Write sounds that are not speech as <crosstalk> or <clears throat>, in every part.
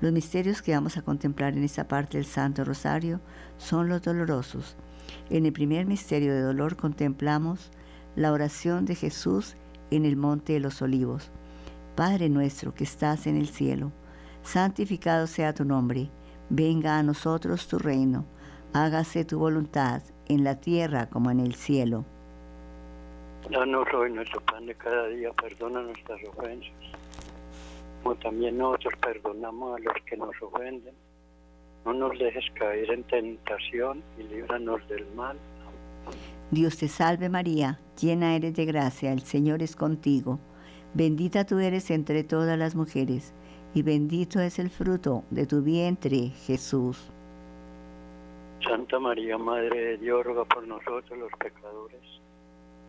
Los misterios que vamos a contemplar en esta parte del Santo Rosario son los dolorosos. En el primer misterio de dolor contemplamos la oración de Jesús en el Monte de los Olivos. Padre nuestro que estás en el cielo, santificado sea tu nombre, venga a nosotros tu reino, hágase tu voluntad en la tierra como en el cielo. Danos hoy nuestro pan de cada día, perdona nuestras ofensas, como también nosotros perdonamos a los que nos ofenden. No nos dejes caer en tentación y líbranos del mal. Dios te salve María, llena eres de gracia, el Señor es contigo. Bendita tú eres entre todas las mujeres, y bendito es el fruto de tu vientre, Jesús. Santa María, Madre de Dios, ruega por nosotros los pecadores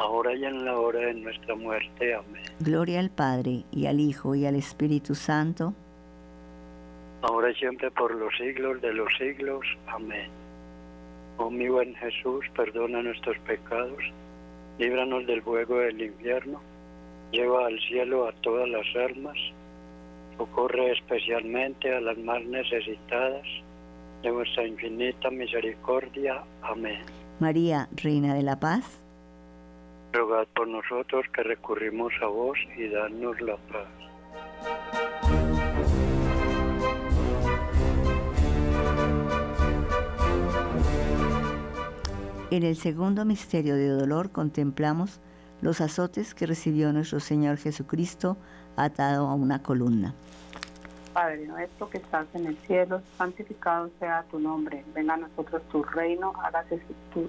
ahora y en la hora de nuestra muerte. Amén. Gloria al Padre, y al Hijo, y al Espíritu Santo. Ahora y siempre por los siglos de los siglos. Amén. Oh mi buen Jesús, perdona nuestros pecados, líbranos del fuego del infierno, lleva al cielo a todas las almas, socorre especialmente a las más necesitadas de vuestra infinita misericordia. Amén. María, Reina de la Paz, Rogad por nosotros que recurrimos a vos y danos la paz. en el segundo misterio de dolor contemplamos los azotes que recibió nuestro Señor Jesucristo atado a una columna. Padre nuestro que estás en el cielo, santificado sea tu nombre. Venga a nosotros tu reino, hágase tu,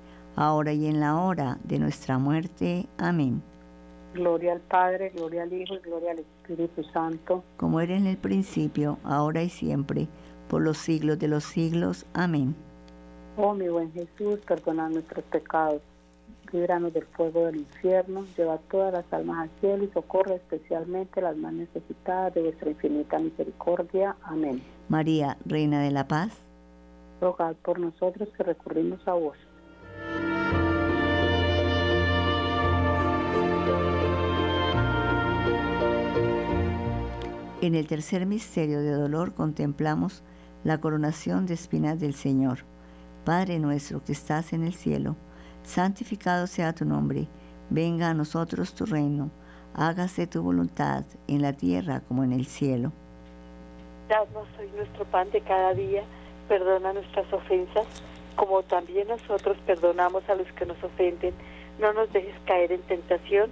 ahora y en la hora de nuestra muerte. Amén. Gloria al Padre, gloria al Hijo y gloria al Espíritu Santo. Como era en el principio, ahora y siempre, por los siglos de los siglos. Amén. Oh mi buen Jesús, perdona nuestros pecados líbranos del fuego del infierno, lleva todas las almas al cielo y socorre especialmente las más necesitadas de vuestra infinita misericordia. Amén. María, Reina de la Paz, rogad por nosotros que recurrimos a vos. En el tercer misterio de dolor contemplamos la coronación de espinas del Señor. Padre nuestro que estás en el cielo, santificado sea tu nombre, venga a nosotros tu reino, hágase tu voluntad en la tierra como en el cielo. Danos hoy nuestro pan de cada día, perdona nuestras ofensas, como también nosotros perdonamos a los que nos ofenden, no nos dejes caer en tentación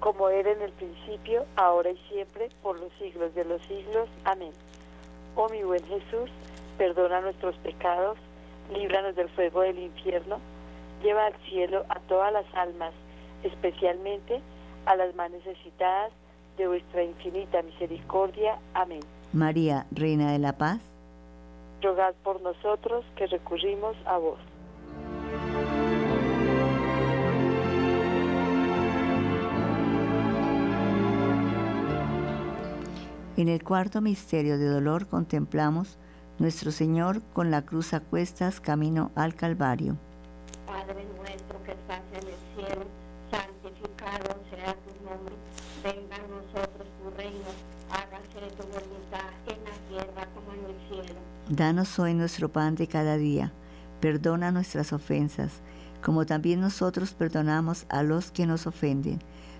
Como era en el principio, ahora y siempre, por los siglos de los siglos. Amén. Oh mi buen Jesús, perdona nuestros pecados, líbranos del fuego del infierno, lleva al cielo a todas las almas, especialmente a las más necesitadas de vuestra infinita misericordia. Amén. María, Reina de la Paz, rogad por nosotros que recurrimos a vos. En el cuarto misterio de dolor contemplamos nuestro Señor con la cruz a cuestas camino al Calvario. Padre nuestro que estás en el cielo, santificado sea tu nombre, venga a nosotros tu reino, hágase tu voluntad en la tierra como en el cielo. Danos hoy nuestro pan de cada día, perdona nuestras ofensas, como también nosotros perdonamos a los que nos ofenden.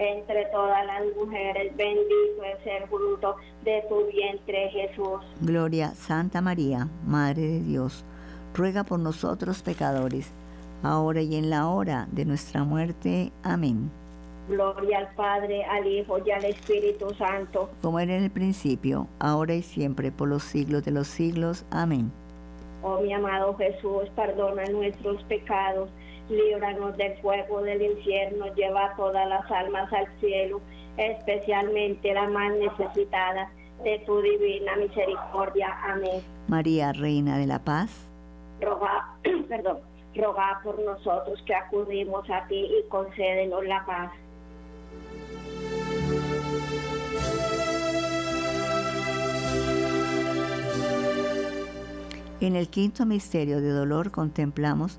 entre todas las mujeres, bendito es el fruto de tu vientre Jesús. Gloria, Santa María, Madre de Dios, ruega por nosotros pecadores, ahora y en la hora de nuestra muerte. Amén. Gloria al Padre, al Hijo y al Espíritu Santo. Como era en el principio, ahora y siempre, por los siglos de los siglos. Amén. Oh mi amado Jesús, perdona nuestros pecados líbranos del fuego del infierno, lleva todas las almas al cielo, especialmente las más necesitadas de tu divina misericordia. Amén. María, Reina de la Paz. Roga, <clears throat> perdón, roga por nosotros que acudimos a ti y concédenos la paz. En el quinto misterio de dolor contemplamos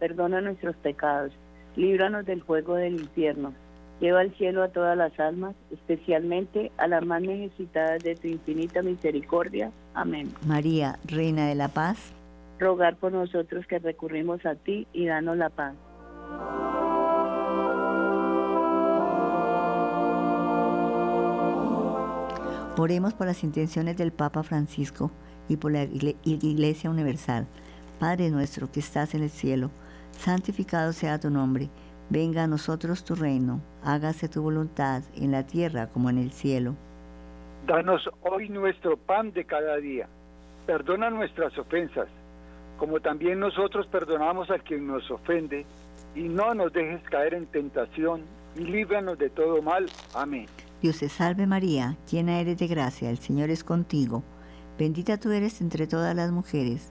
perdona nuestros pecados, líbranos del fuego del infierno, lleva al cielo a todas las almas, especialmente a las más necesitadas de tu infinita misericordia. Amén. María, Reina de la Paz, rogar por nosotros que recurrimos a ti y danos la paz. Oremos por las intenciones del Papa Francisco y por la Iglesia Universal. Padre nuestro que estás en el cielo, santificado sea tu nombre, venga a nosotros tu reino, hágase tu voluntad en la tierra como en el cielo. Danos hoy nuestro pan de cada día, perdona nuestras ofensas, como también nosotros perdonamos a quien nos ofende, y no nos dejes caer en tentación, y líbranos de todo mal. Amén. Dios te salve María, llena eres de gracia, el Señor es contigo, bendita tú eres entre todas las mujeres,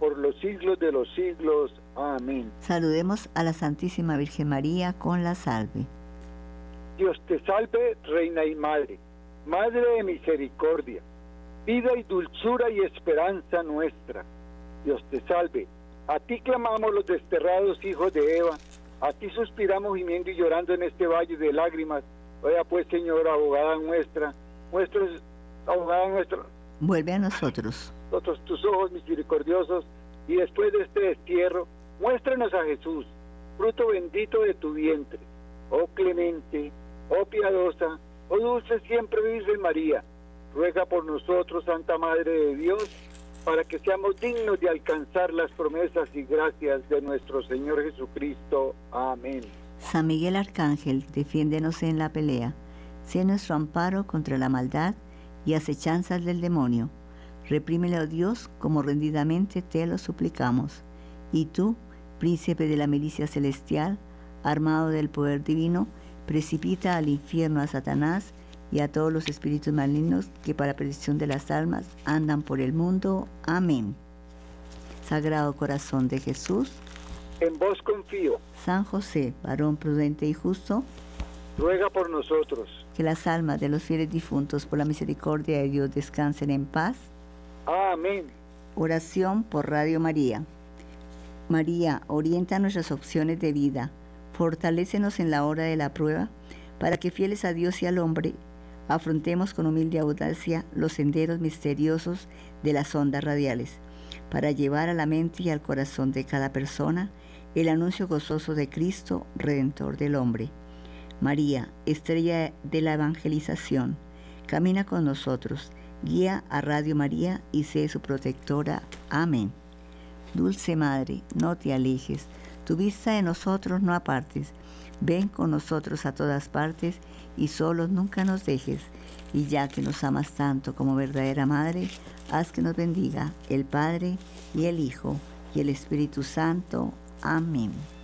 por los siglos de los siglos. Amén. Saludemos a la Santísima Virgen María con la salve. Dios te salve, Reina y Madre, Madre de misericordia, vida y dulzura y esperanza nuestra. Dios te salve. A ti clamamos los desterrados hijos de Eva, a ti suspiramos gimiendo y llorando en este valle de lágrimas. Oiga pues, Señor, abogada nuestra, nuestros, abogada nuestra. Vuelve a nosotros nosotros tus ojos misericordiosos, y después de este destierro, muéstranos a Jesús, fruto bendito de tu vientre. Oh clemente, oh piadosa, oh dulce siempre Virgen María, ruega por nosotros, Santa Madre de Dios, para que seamos dignos de alcanzar las promesas y gracias de nuestro Señor Jesucristo. Amén. San Miguel Arcángel, defiéndenos en la pelea, sea nuestro amparo contra la maldad y acechanzas del demonio Reprímele, a Dios, como rendidamente te lo suplicamos. Y tú, príncipe de la milicia celestial, armado del poder divino, precipita al infierno a Satanás y a todos los espíritus malignos que para perdición de las almas andan por el mundo. Amén. Sagrado Corazón de Jesús, En vos confío. San José, varón prudente y justo, Ruega por nosotros. que las almas de los fieles difuntos por la misericordia de Dios descansen en paz. Amén. Oración por Radio María. María, orienta nuestras opciones de vida, fortalécenos en la hora de la prueba, para que fieles a Dios y al hombre, afrontemos con humilde audacia los senderos misteriosos de las ondas radiales, para llevar a la mente y al corazón de cada persona el anuncio gozoso de Cristo, Redentor del hombre. María, estrella de la evangelización, camina con nosotros, guía a Radio María y sé su protectora. Amén. Dulce Madre, no te alejes, tu vista de nosotros no apartes, ven con nosotros a todas partes y solos nunca nos dejes. Y ya que nos amas tanto como verdadera Madre, haz que nos bendiga el Padre y el Hijo y el Espíritu Santo. Amén.